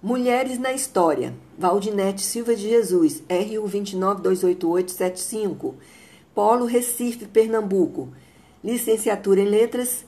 Mulheres na História. Valdinete Silva de Jesus, RU 2928875. Polo Recife, Pernambuco. Licenciatura em Letras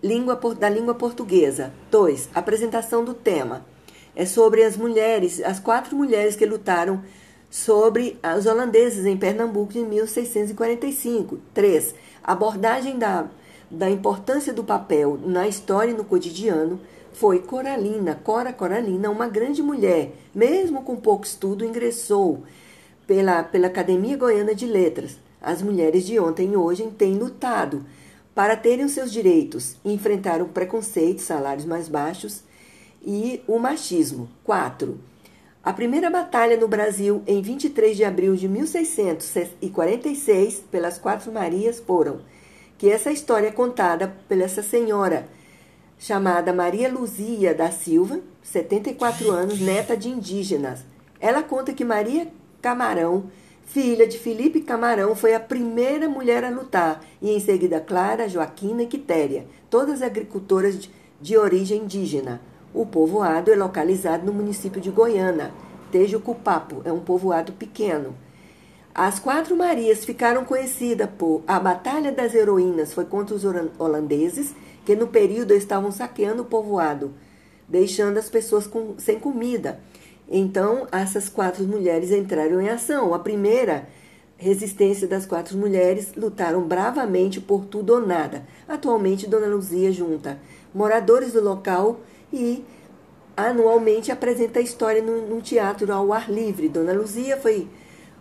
língua, da Língua Portuguesa. 2. Apresentação do tema. É sobre as mulheres, as quatro mulheres que lutaram sobre os holandeses em Pernambuco em 1645. 3. Abordagem da, da importância do papel na história e no cotidiano foi Coralina, Cora Coralina, uma grande mulher, mesmo com pouco estudo, ingressou pela, pela Academia Goiana de Letras. As mulheres de ontem e hoje têm lutado para terem os seus direitos e enfrentar o preconceito, salários mais baixos e o machismo. 4. A primeira batalha no Brasil em 23 de abril de 1646 pelas Quatro Marias foram que essa história é contada pela essa senhora chamada Maria Luzia da Silva, 74 anos, neta de indígenas. Ela conta que Maria Camarão, filha de Felipe Camarão, foi a primeira mulher a lutar, e em seguida Clara, Joaquina e Quitéria, todas agricultoras de, de origem indígena. O povoado é localizado no município de Goiânia. Tejucupapo é um povoado pequeno. As quatro Marias ficaram conhecidas por a Batalha das Heroínas foi contra os holandeses que no período estavam saqueando o povoado, deixando as pessoas com, sem comida. Então, essas quatro mulheres entraram em ação. A primeira resistência das quatro mulheres lutaram bravamente por tudo ou nada. Atualmente, Dona Luzia junta moradores do local e anualmente apresenta a história num teatro ao ar livre. Dona Luzia foi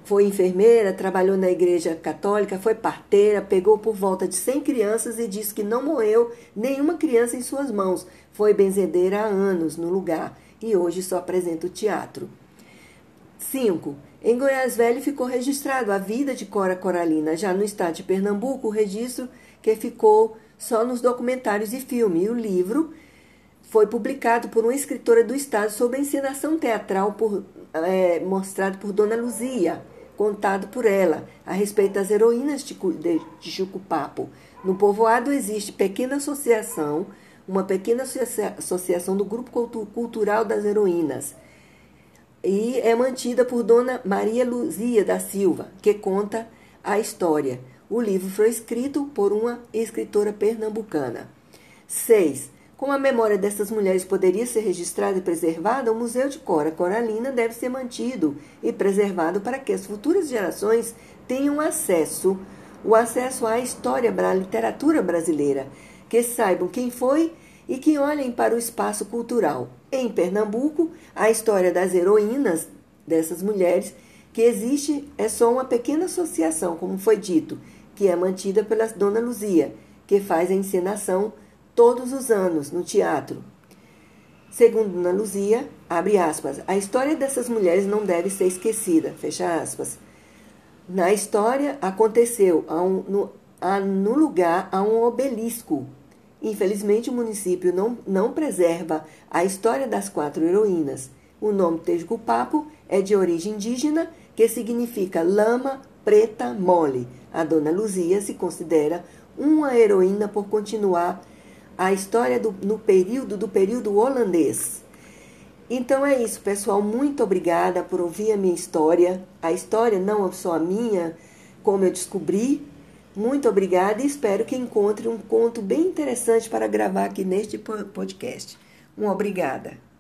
foi enfermeira, trabalhou na igreja católica, foi parteira, pegou por volta de 100 crianças e disse que não morreu nenhuma criança em suas mãos. Foi benzedeira há anos no lugar e hoje só apresenta o teatro. 5. Em Goiás Velho ficou registrado a vida de Cora Coralina. Já no estado de Pernambuco, o registro que ficou só nos documentários e filme. E o livro foi publicado por uma escritora do estado sobre a encenação teatral por, é, mostrado por Dona Luzia contado por ela a respeito das heroínas de, Chucupapo. No povoado existe pequena associação, uma pequena associação do Grupo Cultural das Heroínas. E é mantida por Dona Maria Luzia da Silva, que conta a história. O livro foi escrito por uma escritora pernambucana. 6. Como a memória dessas mulheres poderia ser registrada e preservada, o Museu de Cora Coralina deve ser mantido e preservado para que as futuras gerações tenham acesso, o acesso à história, à literatura brasileira, que saibam quem foi e que olhem para o espaço cultural. Em Pernambuco, a história das heroínas dessas mulheres que existe é só uma pequena associação, como foi dito, que é mantida pela Dona Luzia, que faz a encenação todos os anos no teatro. Segundo Ana Luzia, abre aspas, a história dessas mulheres não deve ser esquecida, fecha aspas. Na história aconteceu a um, no, a, no lugar a um obelisco. Infelizmente, o município não, não preserva a história das quatro heroínas. O nome Tejucupapo é de origem indígena, que significa lama preta mole. A dona Luzia se considera uma heroína por continuar a história do, no período do período holandês. Então é isso, pessoal. Muito obrigada por ouvir a minha história. A história não é só a minha, como eu descobri. Muito obrigada e espero que encontre um conto bem interessante para gravar aqui neste podcast. Uma obrigada.